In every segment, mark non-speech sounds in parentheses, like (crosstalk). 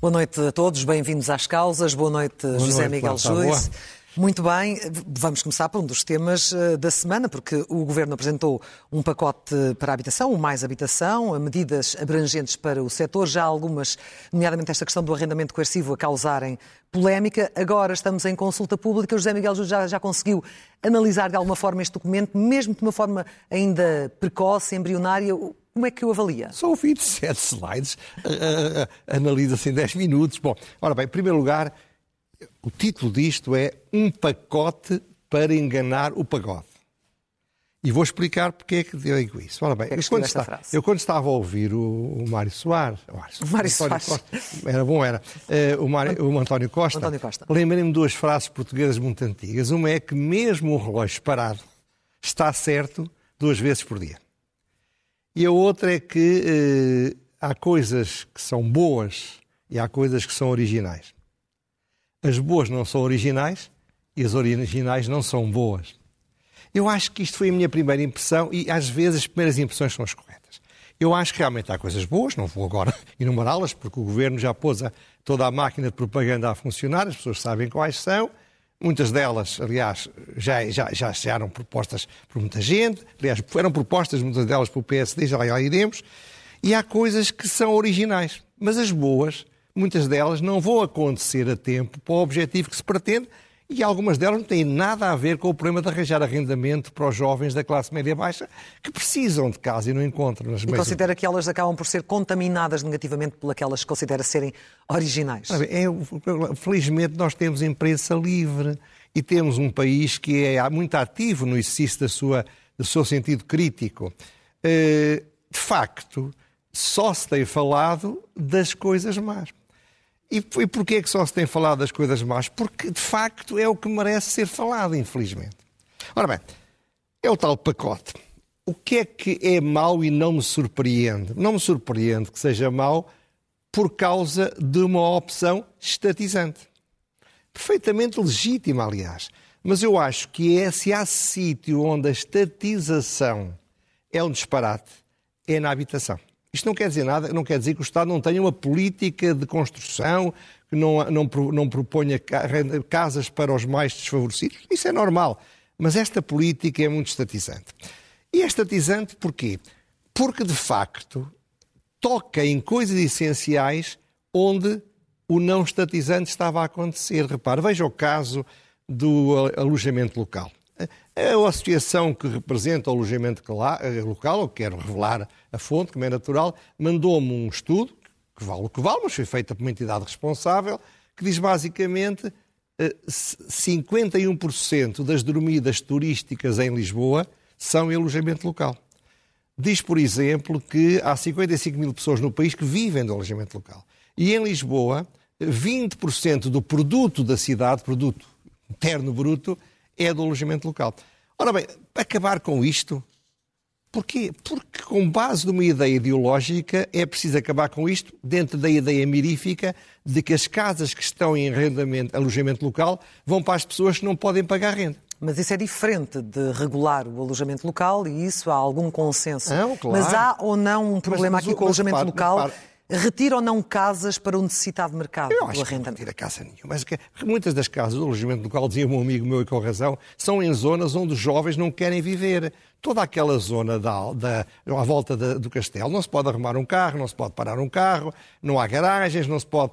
Boa noite a todos, bem-vindos às causas. Boa noite, Boa José noite, Miguel Juiz. Muito bem, vamos começar por um dos temas eh, da semana, porque o Governo apresentou um pacote para a habitação, o Mais Habitação, medidas abrangentes para o setor, já algumas, nomeadamente esta questão do arrendamento coercivo, a causarem polémica. Agora estamos em consulta pública. José Miguel Júlio já, já conseguiu analisar de alguma forma este documento, mesmo de uma forma ainda precoce, embrionária. Como é que o avalia? São 27 slides, uh, uh, uh, analisa-se em 10 minutos. Bom, ora bem, em primeiro lugar, o título disto é Um pacote para enganar o pagode. E vou explicar porque é que digo isso. Ora bem, é eu, quando está, eu, quando estava a ouvir o, o Mário Soares, o Mário Soares. Costa, era bom, era, uh, o, Mário, o António Costa, António Costa. lembrei-me de duas frases portuguesas muito antigas. Uma é que mesmo o relógio parado está certo duas vezes por dia. E a outra é que uh, há coisas que são boas e há coisas que são originais. As boas não são originais e as originais não são boas. Eu acho que isto foi a minha primeira impressão e às vezes as primeiras impressões são as corretas. Eu acho que realmente há coisas boas, não vou agora (laughs) enumerá-las, porque o governo já pôs a, toda a máquina de propaganda a funcionar, as pessoas sabem quais são. Muitas delas, aliás, já, já, já, eram propostas por muita gente, aliás, eram propostas muitas delas pelo PSD, já lá iremos. E há coisas que são originais, mas as boas muitas delas não vão acontecer a tempo para o objetivo que se pretende e algumas delas não têm nada a ver com o problema de arranjar arrendamento para os jovens da classe média-baixa que precisam de casa e não encontram. Nas e considera que elas acabam por ser contaminadas negativamente pelas que considera serem originais? É, felizmente nós temos imprensa livre e temos um país que é muito ativo no exercício da sua, do seu sentido crítico. Eh, de facto, só se tem falado das coisas más. E, e porquê é que só se tem falado das coisas más? Porque, de facto, é o que merece ser falado, infelizmente. Ora bem, é o tal pacote. O que é que é mau e não me surpreende? Não me surpreende que seja mau por causa de uma opção estatizante. Perfeitamente legítima, aliás. Mas eu acho que é, se há sítio onde a estatização é um disparate, é na habitação. Isto não quer dizer nada, não quer dizer que o Estado não tenha uma política de construção, que não, não, não proponha casas para os mais desfavorecidos. Isso é normal. Mas esta política é muito estatizante. E é estatizante porquê? Porque, de facto, toca em coisas essenciais onde o não estatizante estava a acontecer. Repare, veja o caso do alojamento local. A associação que representa o alojamento local, eu quero revelar a fonte, como é natural, mandou-me um estudo, que vale o que vale, mas foi feito por uma entidade responsável, que diz basicamente 51% eh, das dormidas turísticas em Lisboa são em alojamento local. Diz, por exemplo, que há 55 mil pessoas no país que vivem do alojamento local. E em Lisboa, 20% do produto da cidade, produto interno bruto, é do alojamento local. Ora bem, acabar com isto, porquê? Porque com base numa ideia ideológica é preciso acabar com isto dentro da ideia mirífica de que as casas que estão em arrendamento, alojamento local vão para as pessoas que não podem pagar renda. Mas isso é diferente de regular o alojamento local e isso há algum consenso. Não, claro. Mas há ou não um problema mas, aqui com o alojamento repare, local? Repare, retira ou não casas para o necessitado mercado Eu acho do arrendamento? Que não retira casa nenhuma. Mas que, muitas das casas do alojamento local, dizia um amigo meu e com razão, são em zonas onde os jovens não querem viver. Toda aquela zona da, da, à volta da, do castelo, não se pode arrumar um carro, não se pode parar um carro, não há garagens, não se pode...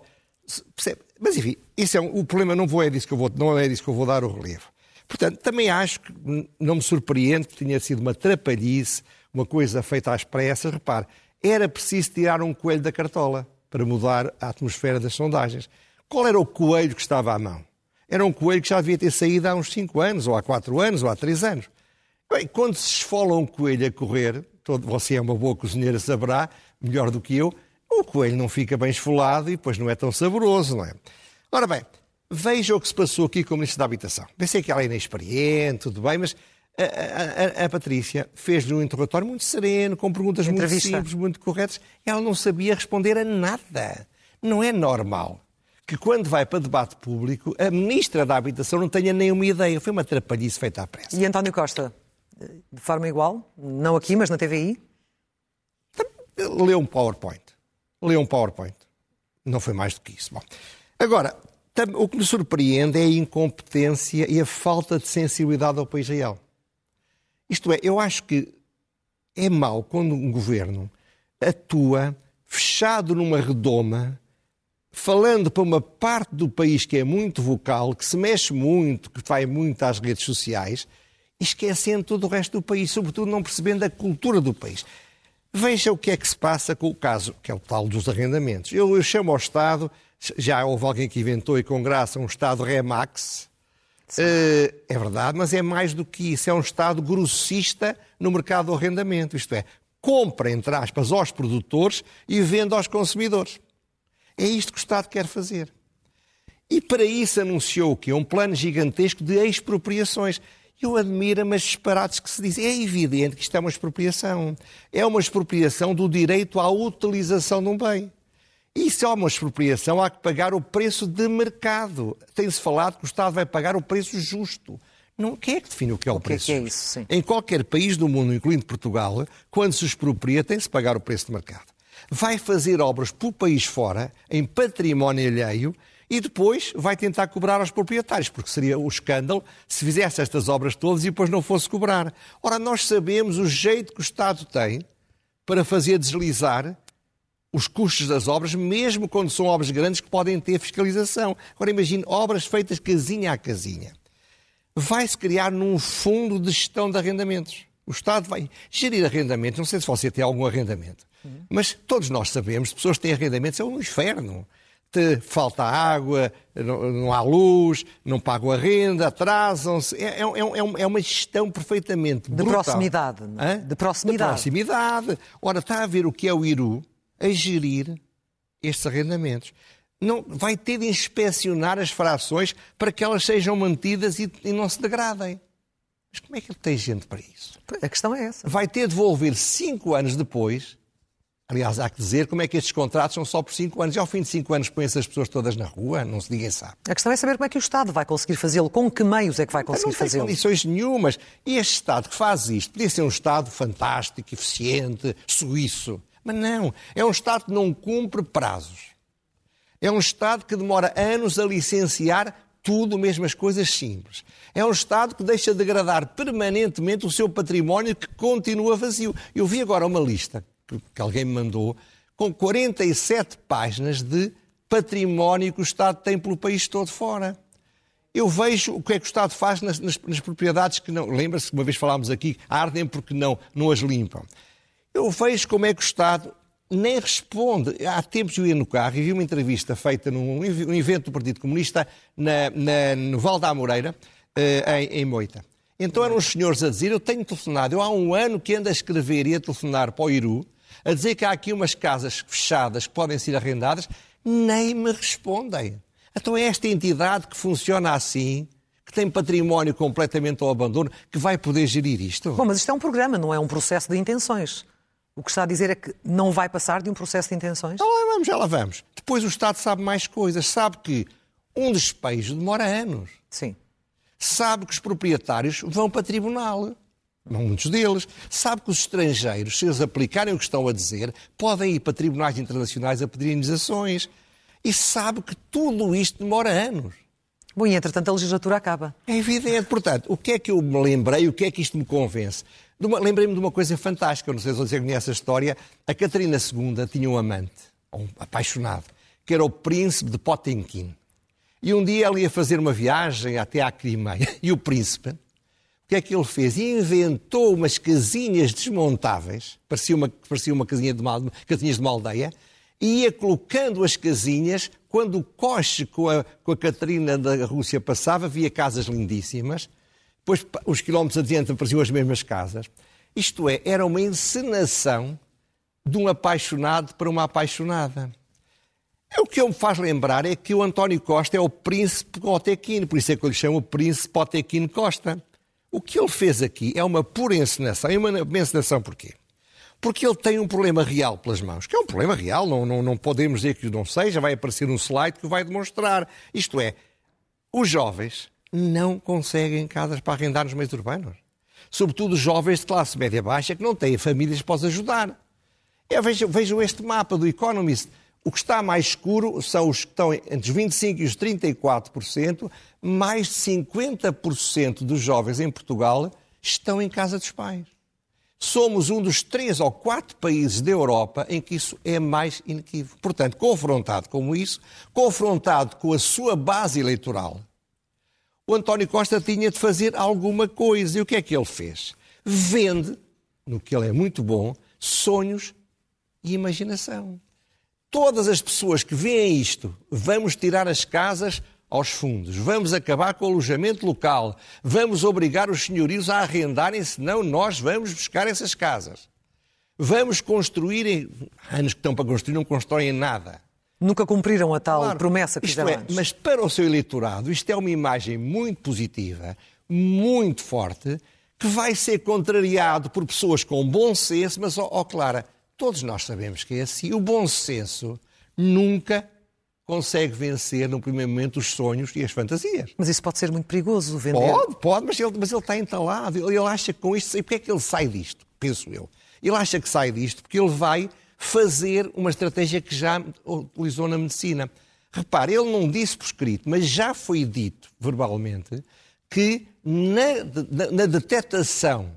Percebe? Mas enfim, isso é um, o problema não, vou, é disso que eu vou, não é disso que eu vou dar o relevo. Portanto, também acho que não me surpreende que tenha sido uma trapalhice, uma coisa feita às pressas. Repare, era preciso tirar um coelho da cartola para mudar a atmosfera das sondagens. Qual era o coelho que estava à mão? Era um coelho que já devia ter saído há uns 5 anos, ou há 4 anos, ou há 3 anos. Bem, quando se esfola um coelho a correr, todo, você é uma boa cozinheira, saberá, melhor do que eu, o coelho não fica bem esfolado e depois não é tão saboroso, não é? Ora bem, veja o que se passou aqui com o Ministro da Habitação. Pensei que ela é inexperiente, tudo bem, mas a, a, a, Patrícia fez-lhe um interrogatório muito sereno, com perguntas muito simples, muito corretas. Ela não sabia responder a nada. Não é normal que, quando vai para debate público, a Ministra da Habitação não tenha nenhuma ideia. Foi uma trapalhice feita à pressa. E António Costa, de forma igual? Não aqui, mas na TVI? Leu um PowerPoint. Leu um PowerPoint. Não foi mais do que isso. Bom, agora, o que me surpreende é a incompetência e a falta de sensibilidade ao país real. Isto é, eu acho que é mau quando um governo atua fechado numa redoma, falando para uma parte do país que é muito vocal, que se mexe muito, que vai muito às redes sociais, esquecendo todo o resto do país, sobretudo não percebendo a cultura do país. Veja o que é que se passa com o caso, que é o tal dos arrendamentos. Eu, eu chamo ao Estado, já houve alguém que inventou e com graça um Estado Remax. Uh, é verdade, mas é mais do que isso. É um Estado grossista no mercado do arrendamento. Isto é, compra, entre aspas, aos produtores e vende aos consumidores. É isto que o Estado quer fazer. E para isso anunciou que é um plano gigantesco de expropriações. Eu admiro-me as disparates que se dizem. É evidente que isto é uma expropriação. É uma expropriação do direito à utilização de um bem. E se há uma expropriação, há que pagar o preço de mercado. Tem-se falado que o Estado vai pagar o preço justo. Não, quem é que define o que é o, o preço? Que é, que é isso, sim. Em qualquer país do mundo, incluindo Portugal, quando se expropria, tem-se pagar o preço de mercado. Vai fazer obras para o país fora, em património alheio, e depois vai tentar cobrar aos proprietários, porque seria o escândalo se fizesse estas obras todas e depois não fosse cobrar. Ora, nós sabemos o jeito que o Estado tem para fazer deslizar os custos das obras, mesmo quando são obras grandes que podem ter fiscalização. Agora imagine obras feitas casinha a casinha. Vai-se criar num fundo de gestão de arrendamentos. O Estado vai gerir arrendamentos. Não sei se você tem algum arrendamento, mas todos nós sabemos, pessoas que têm arrendamentos, é um inferno te falta água, não, não, há luz, não pagam a renda, atrasam-se. É, é, é, é, uma gestão perfeitamente brutal. De proximidade. É? De proximidade. De proximidade. Ora, está a ver o que é o Iru a gerir estes arrendamentos. Não, vai ter de inspecionar as frações para que elas sejam mantidas e, e não se degradem. Mas como é que ele tem gente para isso? A questão é essa. Vai ter de devolver cinco anos depois Aliás, há que dizer como é que estes contratos são só por 5 anos. E ao fim de 5 anos põem-se as pessoas todas na rua, não se ninguém sabe. A questão é saber como é que o Estado vai conseguir fazê-lo, com que meios é que vai conseguir fazê-lo. Não tem condições nenhumas. E este Estado que faz isto podia ser um Estado fantástico, eficiente, suíço. Mas não, é um Estado que não cumpre prazos. É um Estado que demora anos a licenciar tudo, mesmo as coisas simples. É um Estado que deixa degradar permanentemente o seu património que continua vazio. Eu vi agora uma lista que alguém me mandou, com 47 páginas de património que o Estado tem pelo país todo fora. Eu vejo o que é que o Estado faz nas, nas, nas propriedades que não. Lembra-se que uma vez falámos aqui, ardem porque não, não as limpam. Eu vejo como é que o Estado nem responde. Há tempos eu ia no carro e vi uma entrevista feita num um evento do Partido Comunista na, na, no Val da Moreira, uh, em, em Moita. Então eram os senhores a dizer: Eu tenho telefonado, eu há um ano que ando a escrever e a telefonar para o Iru, a dizer que há aqui umas casas fechadas que podem ser arrendadas, nem me respondem. Então é esta entidade que funciona assim, que tem património completamente ao abandono, que vai poder gerir isto? Bom, mas isto é um programa, não é um processo de intenções. O que está a dizer é que não vai passar de um processo de intenções? Já lá vamos, já lá vamos. Depois o Estado sabe mais coisas. Sabe que um despejo demora anos. Sim. Sabe que os proprietários vão para tribunal muitos deles, sabe que os estrangeiros, se eles aplicarem o que estão a dizer, podem ir para tribunais internacionais a pedir indenizações. E sabe que tudo isto demora anos. Bom, e entretanto a legislatura acaba. É evidente. Portanto, o que é que eu me lembrei, o que é que isto me convence? Lembrei-me de uma coisa fantástica, não sei se você conhece a história. A Catarina II tinha um amante, um apaixonado, que era o príncipe de Potemkin. E um dia ela ia fazer uma viagem até à Crimeia. E o príncipe, o que é que ele fez? Inventou umas casinhas desmontáveis, parecia uma, parecia uma casinha de uma, casinhas de uma aldeia, e ia colocando as casinhas. Quando o coche com a, com a Catarina da Rússia passava, via casas lindíssimas. Depois, uns quilómetros adiante, apareciam as mesmas casas. Isto é, era uma encenação de um apaixonado para uma apaixonada. É o que eu me faz lembrar é que o António Costa é o príncipe Potequino, por isso é que eu lhe chamo o príncipe Potequino Costa. O que ele fez aqui é uma pura encenação. E uma encenação porquê? Porque ele tem um problema real pelas mãos, que é um problema real, não, não, não podemos dizer que não seja, vai aparecer um slide que o vai demonstrar. Isto é, os jovens não conseguem casas para arrendar nos meios urbanos. Sobretudo jovens de classe média baixa que não têm famílias para os ajudar. É, vejam, vejam este mapa do Economist. O que está mais escuro são os que estão entre os 25% e os 34%, mais de 50% dos jovens em Portugal estão em casa dos pais. Somos um dos três ou quatro países da Europa em que isso é mais inequívoco. Portanto, confrontado com isso, confrontado com a sua base eleitoral, o António Costa tinha de fazer alguma coisa. E o que é que ele fez? Vende, no que ele é muito bom, sonhos e imaginação. Todas as pessoas que veem isto, vamos tirar as casas aos fundos, vamos acabar com o alojamento local, vamos obrigar os senhorios a arrendarem, senão nós vamos buscar essas casas. Vamos construir, anos que estão para construir, não constroem nada. Nunca cumpriram a tal claro, promessa que fizeram é, antes. Mas para o seu eleitorado, isto é uma imagem muito positiva, muito forte, que vai ser contrariado por pessoas com bom senso, mas, ó, ó Clara, todos nós sabemos que é assim. O bom senso nunca consegue vencer, no primeiro momento, os sonhos e as fantasias. Mas isso pode ser muito perigoso, vender. Pode, pode, mas ele, mas ele está entalado. Ele, ele acha que com isto. E porquê é que ele sai disto? Penso eu. Ele acha que sai disto porque ele vai fazer uma estratégia que já utilizou na medicina. Repare, ele não disse por escrito, mas já foi dito verbalmente que na, na, na detectação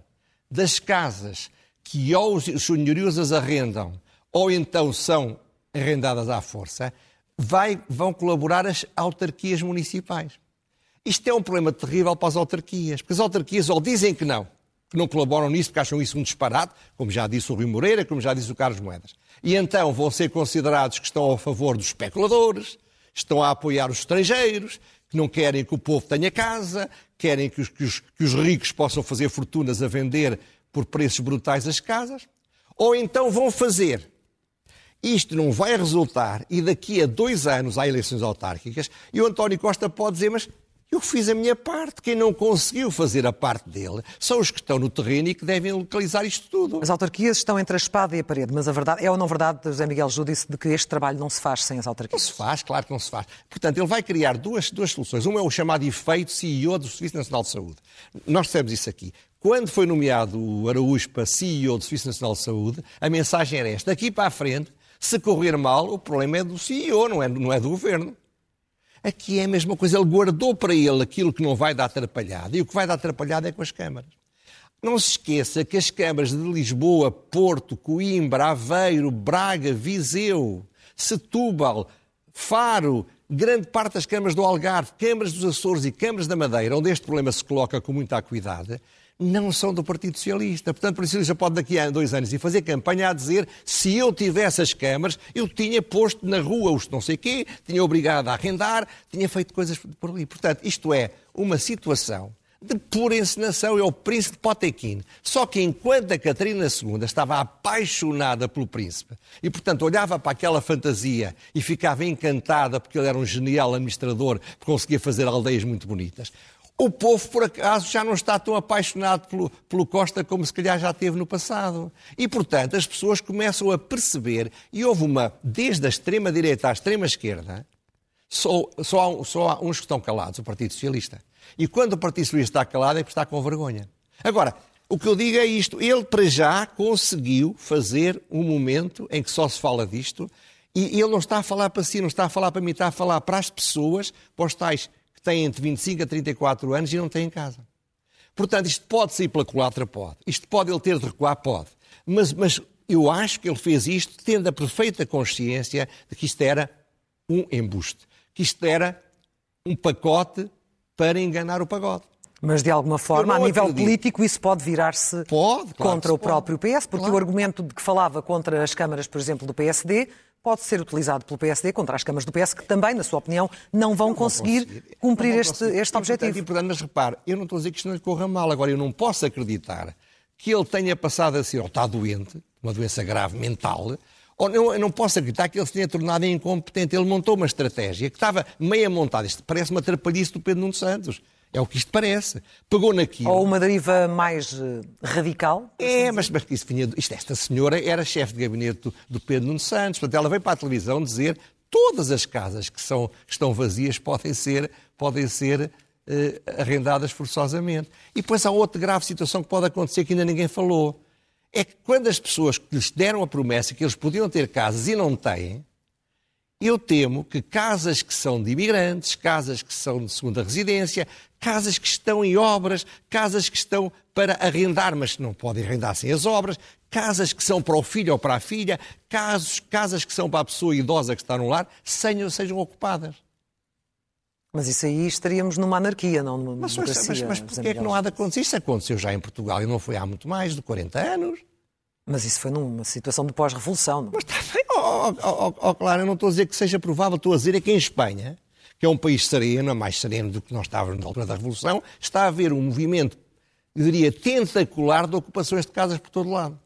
das casas que ou os senhorios as arrendam ou então são arrendadas à força, vai, vão colaborar as autarquias municipais. Isto é um problema terrível para as autarquias, porque as autarquias ou dizem que não, que não colaboram nisso porque acham isso um disparate, como já disse o Rui Moreira, como já disse o Carlos Moedas. E então vão ser considerados que estão a favor dos especuladores, estão a apoiar os estrangeiros, que não querem que o povo tenha casa, querem que os, que os, que os ricos possam fazer fortunas a vender por preços brutais as casas. Ou então vão fazer isto não vai resultar e daqui a dois anos há eleições autárquicas e o António Costa pode dizer, mas eu fiz a minha parte. Quem não conseguiu fazer a parte dele são os que estão no terreno e que devem localizar isto tudo. As autarquias estão entre a espada e a parede, mas a verdade é ou não verdade, José Miguel Júdice, de que este trabalho não se faz sem as autarquias? Não se faz, claro que não se faz. Portanto, ele vai criar duas, duas soluções. Uma é o chamado efeito CEO do Serviço Nacional de Saúde. Nós dissemos isso aqui. Quando foi nomeado o Araújo para CEO do Serviço Nacional de Saúde, a mensagem era esta. Daqui para a frente, se correr mal, o problema é do CEO, não é, não é do governo. Aqui é a mesma coisa. Ele guardou para ele aquilo que não vai dar atrapalhada. E o que vai dar atrapalhada é com as câmaras. Não se esqueça que as câmaras de Lisboa, Porto, Coimbra, Aveiro, Braga, Viseu, Setúbal, Faro, grande parte das câmaras do Algarve, câmaras dos Açores e câmaras da Madeira, onde este problema se coloca com muita acuidade, não são do Partido Socialista. Portanto, o Partido Socialista pode daqui a dois anos e fazer campanha a dizer se eu tivesse as câmaras, eu tinha posto na rua os não sei quê, tinha obrigado a arrendar, tinha feito coisas por ali. Portanto, isto é uma situação de pura encenação, é o príncipe Potequim. Só que enquanto a Catarina II estava apaixonada pelo príncipe e, portanto, olhava para aquela fantasia e ficava encantada porque ele era um genial administrador, conseguia fazer aldeias muito bonitas, o povo, por acaso, já não está tão apaixonado pelo, pelo, Costa como se calhar já teve no passado. E, portanto, as pessoas começam a perceber, e houve uma, desde a extrema-direita à extrema-esquerda, só, só, só há uns que estão calados, o Partido Socialista. E quando o Partido Socialista está calado é porque está com vergonha. Agora, o que eu digo é isto: ele, para já, conseguiu fazer um momento em que só se fala disto, e ele não está a falar para si, não está a falar para mim, está a falar para as pessoas, para os tais que têm entre 25 a 34 anos e não têm casa. Portanto, isto pode sair pela culatra? Pode. Isto pode ele ter de recuar? Pode. Mas, mas eu acho que ele fez isto tendo a perfeita consciência de que isto era um embuste, que isto era um pacote para enganar o pagode. Mas, de alguma forma, a nível acredito. político, isso pode virar-se claro contra o pode. próprio PS, porque claro. o argumento de que falava contra as câmaras, por exemplo, do PSD, pode ser utilizado pelo PSD contra as câmaras do PS, que também, na sua opinião, não vão, não conseguir, conseguir, cumprir este, conseguir. este objetivo. E, portanto, mas repare, eu não estou a dizer que isto não lhe corra mal. Agora, eu não posso acreditar que ele tenha passado a ser, ou está doente, uma doença grave mental, ou não, eu não posso acreditar que ele se tenha tornado incompetente. Ele montou uma estratégia que estava meia montada. Isto parece uma trapalhice do Pedro Nuno Santos. É o que isto parece. Pegou naquilo. Ou uma deriva mais uh, radical? É, mas, mas isso vinha, isto, esta senhora era chefe de gabinete do, do, Pedro Nuno Santos. Portanto, ela veio para a televisão dizer todas as casas que, são, que estão vazias podem ser, podem ser uh, arrendadas forçosamente. E depois há outra grave situação que pode acontecer que ainda ninguém falou. É que quando as pessoas que lhes deram a promessa que eles podiam ter casas e não têm, Eu temo que casas que são de imigrantes, casas que são de segunda residência, casas que estão em obras, casas que estão para arrendar, mas não podem arrendar sem as obras, casas que são para o filho ou para a filha, casos, casas que são para a pessoa idosa que está no lar, sejam, sejam ocupadas. Mas isso aí estaríamos numa anarquia, não numa mas, democracia. Mas, mas, mas porquê é que não há de acontecer? Isso aconteceu já em Portugal e não foi há muito mais de 40 anos. Mas isso foi numa situação de pós-revolução. Não? Mas está bem, oh, oh, oh, claro, eu não estou a dizer que seja provável, estou a dizer é que em Espanha, que é um país sereno, é mais sereno do que nós estávamos na altura da Revolução, está a haver um movimento, eu diria, tentacular de ocupações de casas por todo lado.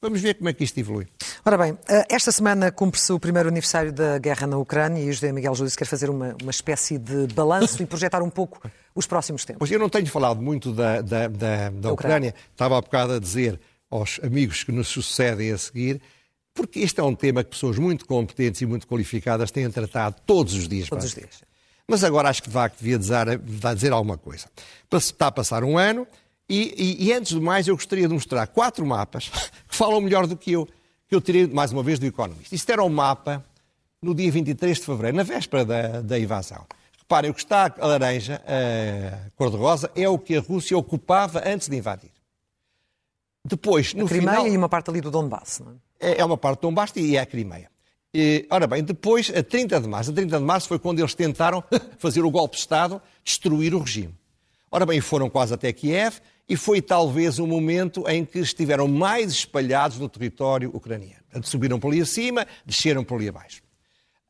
Vamos ver como é que isto evolui. Ora bem, eh, esta semana cumpre-se o primeiro aniversário da guerra na Ucrânia e o José Miguel Júdice quer fazer uma, uma espécie de balanço e projetar um pouco os próximos tempos. Pois eu não tenho falado muito da, da, da, da Ucrânia. Estava há bocado a dizer aos amigos que nos sucedem a seguir, porque este é um tema que pessoas muito competentes e muito qualificadas têm tratado todos os dias. Todos os dias. Mas agora acho que de facto devia dizer, dizer alguma coisa. Está a passar um ano e, e, e, antes de mais eu gostaria de mostrar quatro mapas (laughs) que falam melhor do que eu, que eu tirei mais uma vez do Economist. Isto era um mapa no dia 23 de fevereiro, na véspera da, da invasão. Reparem, o que está a laranja, a cor-de-rosa, é o que a Rússia ocupava antes de invadir. Depois, no a Crimeia final, e uma parte ali do Donbass, não é? É, é uma parte do Donbass e é a Crimeia. E, ora bem, depois, a 30 de março, a 30 de março foi quando eles tentaram (laughs) fazer o golpe de Estado, destruir o regime. Ora bem, foram quase até Kiev e foi talvez o momento em que estiveram mais espalhados no território ucraniano. Subiram por ali acima, desceram por ali abaixo.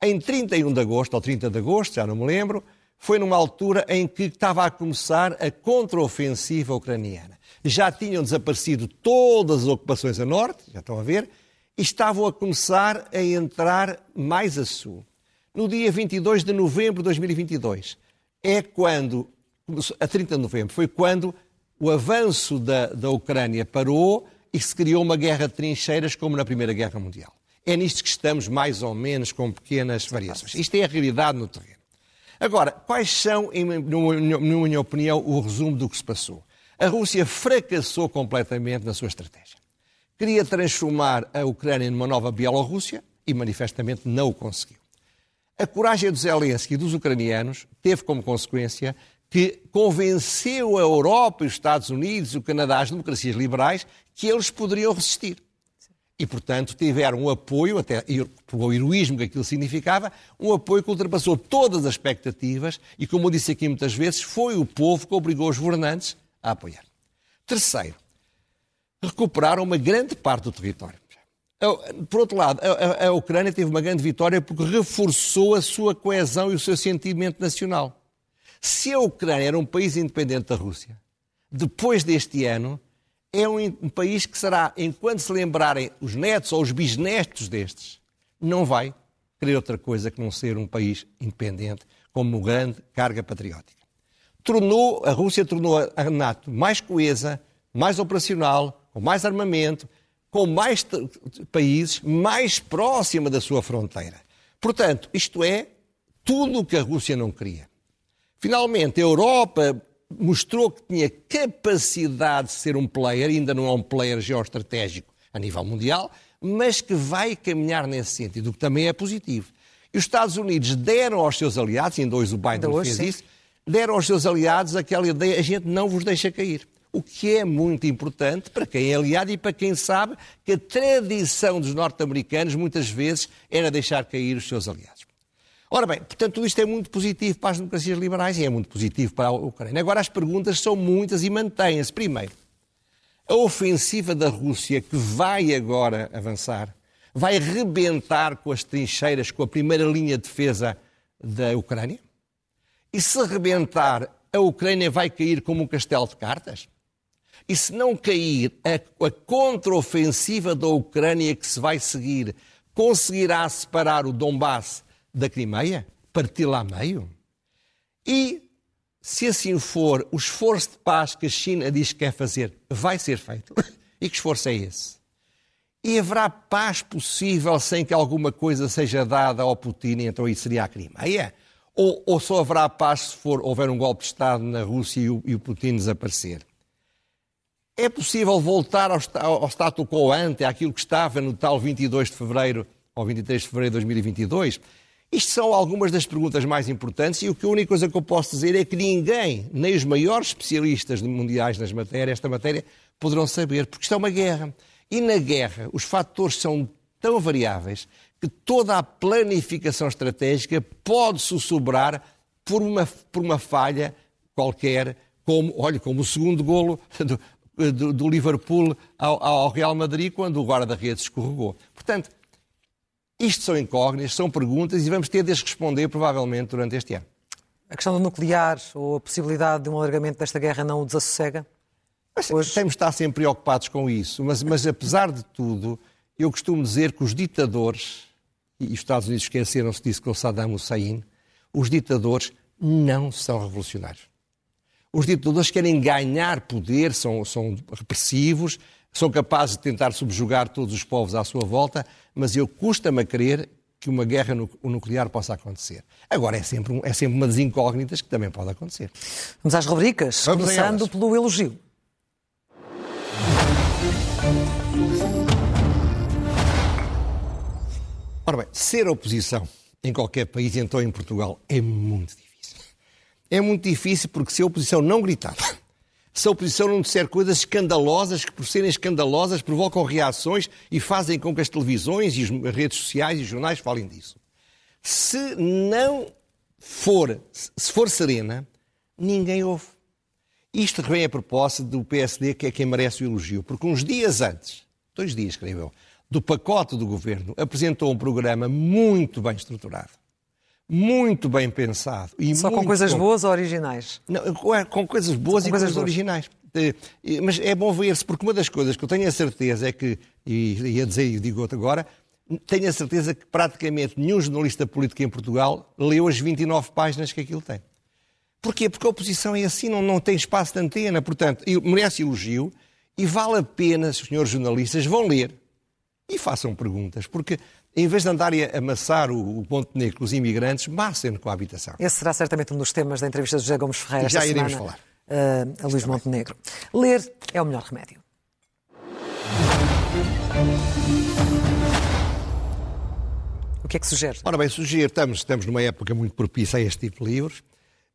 Em 31 de agosto, ou 30 de agosto, já não me lembro, foi numa altura em que estava a começar a contraofensiva ucraniana. Já tinham desaparecido todas as ocupações a norte, já estão a ver, e estavam a começar a entrar mais a sul. No dia 22 de novembro de 2022, é quando, a 30 de novembro, foi quando o avanço da, da Ucrânia parou e se criou uma guerra de trincheiras como na Primeira Guerra Mundial. É nisto que estamos, mais ou menos, com pequenas variações. Isto é a realidade no terreno. Agora, quais são, na minha opinião, o resumo do que se passou? A Rússia fracassou completamente na sua estratégia. Queria transformar a Ucrânia numa nova Bielorrússia e manifestamente não o conseguiu. A coragem do Zelensky e dos ucranianos teve como consequência que convenceu a Europa, os Estados Unidos, o Canadá, as democracias liberais, que eles poderiam resistir. E, portanto, tiveram um apoio, até pelo heroísmo que aquilo significava, um apoio que ultrapassou todas as expectativas e, como eu disse aqui muitas vezes, foi o povo que obrigou os governantes a apoiar. Terceiro, recuperaram uma grande parte do território. Por outro lado, a, Ucrânia teve uma grande vitória porque reforçou a sua coesão e o seu sentimento nacional. Se a Ucrânia era um país independente da Rússia, depois deste ano, é um, um país que será, enquanto se lembrarem os netos ou os bisnetos destes, não vai querer outra coisa que não ser um país independente com uma grande carga patriótica. Tornou, a Rússia tornou a NATO mais coesa, mais operacional, com mais armamento, com mais países, mais próxima da sua fronteira. Portanto, isto é tudo o que a Rússia não queria. Finalmente, a Europa mostrou que tinha capacidade de ser um player, ainda não é um player geoestratégico a nível mundial, mas que vai caminhar nesse sentido, o que também é positivo. E os Estados Unidos deram aos seus aliados, ainda hoje o Biden hoje, fez sim. isso, deram aos seus aliados aquela ideia, a gente não vos deixa cair. O que é muito importante para quem é aliado e para quem sabe que a tradição dos norte-americanos muitas vezes era deixar cair os seus aliados. Ora bem, portanto, tudo isto é muito positivo para as democracias liberais e é muito positivo para a Ucrânia. Agora, as perguntas são muitas e mantêm-se. Primeiro, a ofensiva da Rússia que vai agora avançar vai rebentar com as trincheiras, com a primeira linha de defesa da Ucrânia? E se rebentar, a Ucrânia vai cair como um castelo de cartas? E se não cair, a, a contraofensiva da Ucrânia que se vai seguir conseguirá separar o Donbass da Crimeia, parti-la a meio? E, se assim for, o esforço de paz que a China diz que quer fazer vai ser feito? (laughs) E que esforço é esse? E haverá paz possível sem que alguma coisa seja dada ao Putin, então isso seria a Crimeia? Ou, ou só haverá paz se for houver um golpe de Estado na Rússia e o, e o Putin desaparecer? É possível voltar ao, ao status quo ante, àquilo que estava no tal 22 de fevereiro ou 23 de fevereiro de 2022? Isto são algumas das perguntas mais importantes e a única coisa que eu posso dizer é que ninguém, nem os maiores especialistas mundiais nas matérias, esta matéria, poderão saber, porque isto é uma guerra. E na guerra os fatores são tão variáveis que toda a planificação estratégica pode sussurrar por uma, por uma falha qualquer, como, olha, como o segundo golo do, do, do Liverpool ao, ao, Real Madrid, quando o guarda-redes escorregou. Portanto, isto são incógnitas, são perguntas e vamos ter de as responder provavelmente durante este ano. A questão do nuclear ou a possibilidade de um alargamento desta guerra não o desassossega? Mas, Hoje... Temos de estar sempre preocupados com isso, mas, mas apesar de tudo, eu costumo dizer que os ditadores, e os Estados Unidos esqueceram-se disso com o Saddam Hussein, os ditadores não são revolucionários. Os ditadores querem ganhar poder, são, são repressivos, são capazes de tentar subjugar todos os povos à sua volta, mas eu custa-me a crer que uma guerra nuclear possa acontecer. Agora, é sempre, é sempre uma das incógnitas que também pode acontecer. Vamos às rubricas, Vamos começando pelo elogio. Ora bem, ser oposição em qualquer país, então em Portugal, é muito difícil. É muito difícil porque se a oposição não gritar, se a oposição não disser coisas escandalosas, que por serem escandalosas provocam reações e fazem com que as televisões e as redes sociais e os jornais falem disso. Se não for, se for serena, ninguém ouve. Isto vem a propósito do PSD, que é quem merece o elogio, porque uns dias antes, dois dias, creio eu, do pacote do governo, apresentou um programa muito bem estruturado, muito bem pensado. E Só com coisas boas ou originais? Não, com coisas boas com e coisas, coisas originais. Eh, mas é bom ver-se, porque uma das coisas que eu tenho a certeza é que, e ia dizer e digo agora, tenho a certeza que praticamente nenhum jornalista político em Portugal leu as 29 páginas que aquilo tem. Porquê? Porque a oposição é assim, não, não tem espaço de antena, portanto, merece elogio e vale a pena, senhores jornalistas vão ler, e façam perguntas, porque em vez de andarem a amassar o, o ponto negro com os imigrantes, massem com a habitação. Esse será certamente um dos temas da entrevista de José Gomes Ferreira Já iremos semana, falar. Uh, a Luís Montenegro. Ler é o melhor remédio. O que é que sugere? Ora bem, sugiro, estamos, estamos numa época muito propícia a este tipo de livros.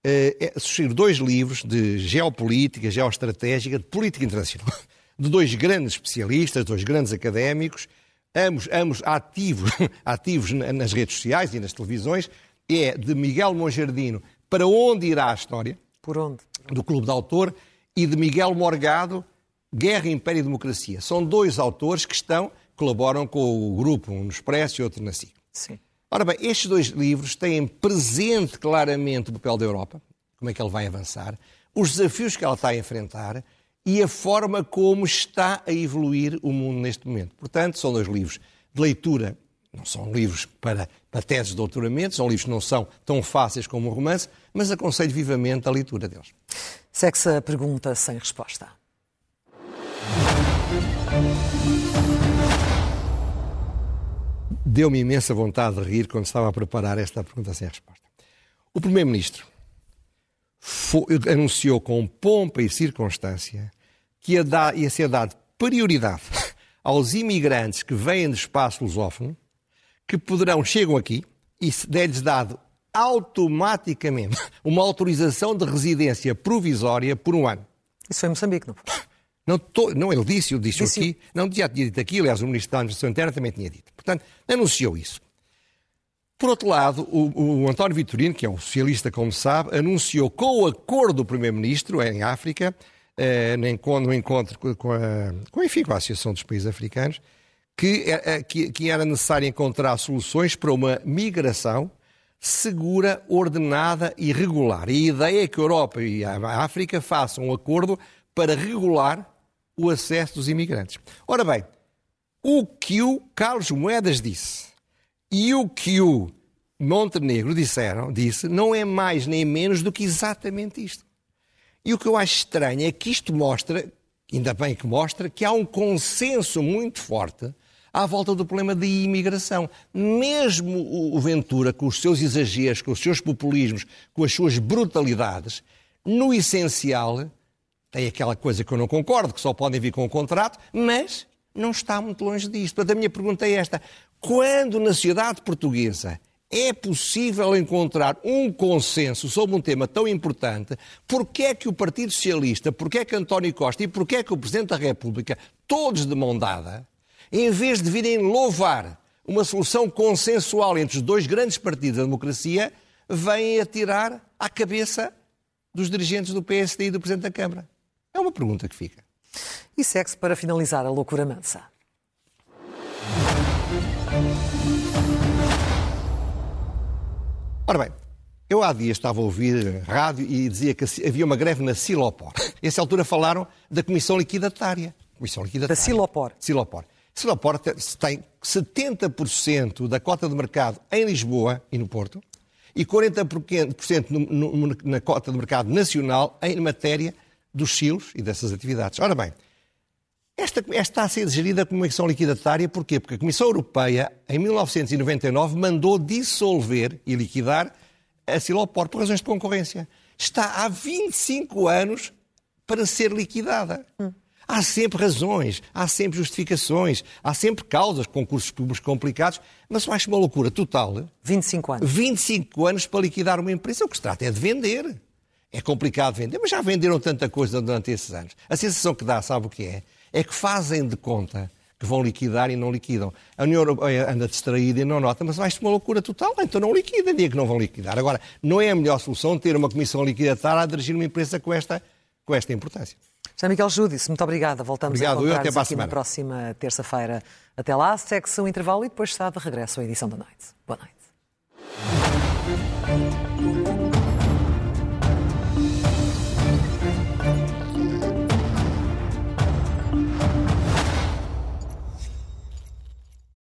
Uh, é, sugiro dois livros de geopolítica, geoestratégica, de política internacional, (laughs) de dois grandes especialistas, dois grandes académicos, ambos, ambos ativos, (laughs) ativos nas redes sociais e nas televisões, é de Miguel Monjardino, Para Onde Irá a História? Por onde? Do Clube de Autor, e de Miguel Morgado, Guerra, Império e Democracia. São dois autores que estão, colaboram com o grupo, um no Expresso e outro na SIC. Sim. Ora bem, estes dois livros têm presente claramente o papel da Europa, como é que ele vai avançar, os desafios que ela está a enfrentar, e a forma como está a evoluir o mundo neste momento. Portanto, são dois livros de leitura, não são livros para, para teses de doutoramento, são livros que não são tão fáceis como um romance, mas aconselho vivamente a leitura deles. Segue-se a pergunta sem resposta. Deu-me imensa vontade de rir quando estava a preparar esta pergunta sem resposta. O Primeiro-Ministro anunciou com pompa e circunstância que ia, dar, ia ser dado prioridade aos imigrantes que vêm do espaço lusófono, que poderão, chegam aqui, e é-lhes dado automaticamente uma autorização de residência provisória por um ano. Isso foi em Moçambique, não Não, tô, não ele disse, eu disse, disse aqui. Não, já tinha dito aqui, aliás, o Ministro da Administração Interna também tinha dito. Portanto, anunciou isso. Por outro lado, o, o, António Vitorino, que é um socialista, como sabe, anunciou com o acordo do Primeiro-Ministro em África, eh, no encontro com a, com, enfim, com a Associação dos Países Africanos, que, eh, eh, que, que era necessário encontrar soluções para uma migração segura, ordenada e regular. E a ideia é que a Europa e a África façam um acordo para regular o acesso dos imigrantes. Ora bem, o que o Carlos Moedas disse e o que o Montenegro disseram, disse não é mais nem menos do que exatamente isto. E o que eu acho estranho é que isto mostra, ainda bem que mostra, que há um consenso muito forte à volta do problema da imigração. Mesmo o Ventura, com os seus exageros, com os seus populismos, com as suas brutalidades, no essencial, tem aquela coisa que eu não concordo, que só podem vir com o contrato, mas não está muito longe disto. Portanto, a minha pergunta é esta: quando na sociedade portuguesa é possível encontrar um consenso sobre um tema tão importante, porque é que o Partido Socialista, porque é que António Costa e porque é que o Presidente da República, todos de mão dada, em vez de virem louvar uma solução consensual entre os dois grandes partidos da democracia, vêm atirar à cabeça dos dirigentes do PSD e do Presidente da Câmara? É uma pergunta que fica. E segue-se para finalizar a loucura mansa. Ora bem, eu há dias estava a ouvir rádio e dizia que havia uma greve na Silopor. A essa altura falaram da Comissão Liquidatária. Comissão Liquidatária. Da Silopor. Silopor. Silopor tem 70% da cota de mercado em Lisboa e no Porto e 40% no, no, na cota de mercado nacional em matéria dos silos e dessas atividades. Ora bem, esta, esta está a ser gerida como uma Comissão Liquidatária, porquê? Porque a Comissão Europeia, em 1999, mandou dissolver e liquidar a Silopor por razões de concorrência. Está há 25 anos para ser liquidada. Hum. Há sempre razões, há sempre justificações, há sempre causas, concursos públicos complicados, mas eu acho uma loucura total. 25 anos. 25 anos para liquidar uma empresa. O que se trata é de vender. É complicado vender, mas já venderam tanta coisa durante esses anos. A sensação que dá, sabe o que é? É que fazem de conta que vão liquidar e não liquidam. A União Europeia anda distraída e não nota, mas vai-se uma loucura total, então não liquidem, dia que não vão liquidar. Agora, não é a melhor solução ter uma comissão liquidatária a dirigir uma empresa com esta, com esta importância. José Miguel Júdice, muito obrigada. Voltamos Obrigado, a encontrar aqui semana. na próxima terça-feira. Até lá, segue-se um intervalo e depois está de regresso à edição da noite. Boa noite.